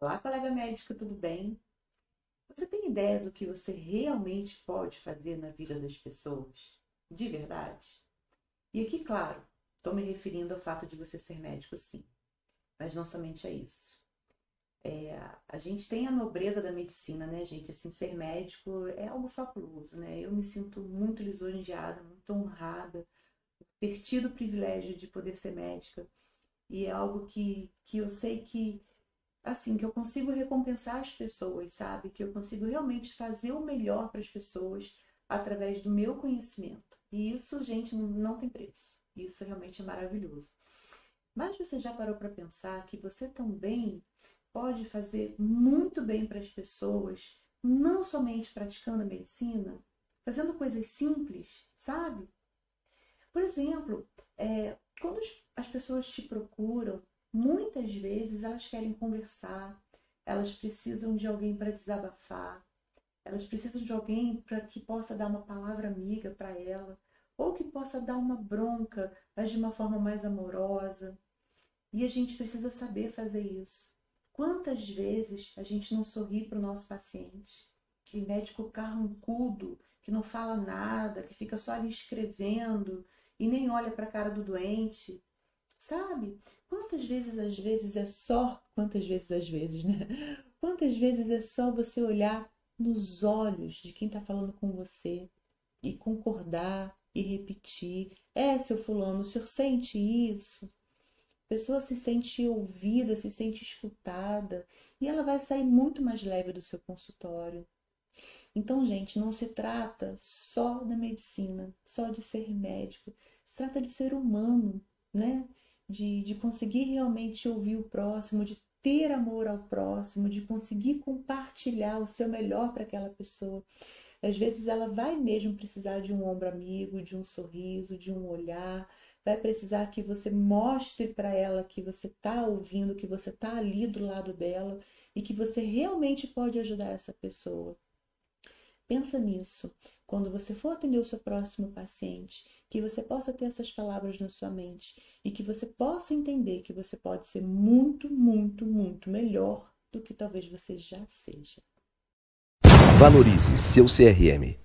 Olá, colega médica, tudo bem? Você tem ideia do que você realmente pode fazer na vida das pessoas? De verdade? E aqui, claro, estou me referindo ao fato de você ser médico, sim. Mas não somente a isso. É, a gente tem a nobreza da medicina, né, gente? Assim, ser médico é algo fabuloso, né? Eu me sinto muito lisonjeada, muito honrada por ter tido o privilégio de poder ser médica. E é algo que, que eu sei que assim, que eu consigo recompensar as pessoas, sabe? Que eu consigo realmente fazer o melhor para as pessoas através do meu conhecimento. E isso, gente, não tem preço. Isso realmente é maravilhoso. Mas você já parou para pensar que você também pode fazer muito bem para as pessoas, não somente praticando a medicina, fazendo coisas simples, sabe? Por exemplo, é, quando as pessoas te procuram Muitas vezes elas querem conversar, elas precisam de alguém para desabafar, elas precisam de alguém para que possa dar uma palavra amiga para ela, ou que possa dar uma bronca, mas de uma forma mais amorosa. E a gente precisa saber fazer isso. Quantas vezes a gente não sorri para o nosso paciente? E médico carrancudo, que não fala nada, que fica só ali escrevendo e nem olha para a cara do doente. Sabe? Quantas vezes às vezes é só, quantas vezes às vezes, né? Quantas vezes é só você olhar nos olhos de quem está falando com você e concordar e repetir. É, seu fulano, o senhor sente isso? A pessoa se sente ouvida, se sente escutada e ela vai sair muito mais leve do seu consultório. Então, gente, não se trata só da medicina, só de ser médico, se trata de ser humano, né? De, de conseguir realmente ouvir o próximo, de ter amor ao próximo, de conseguir compartilhar o seu melhor para aquela pessoa. Às vezes ela vai mesmo precisar de um ombro amigo, de um sorriso, de um olhar, vai precisar que você mostre para ela que você está ouvindo, que você está ali do lado dela e que você realmente pode ajudar essa pessoa. Pensa nisso. Quando você for atender o seu próximo paciente, que você possa ter essas palavras na sua mente e que você possa entender que você pode ser muito, muito, muito melhor do que talvez você já seja. Valorize seu CRM.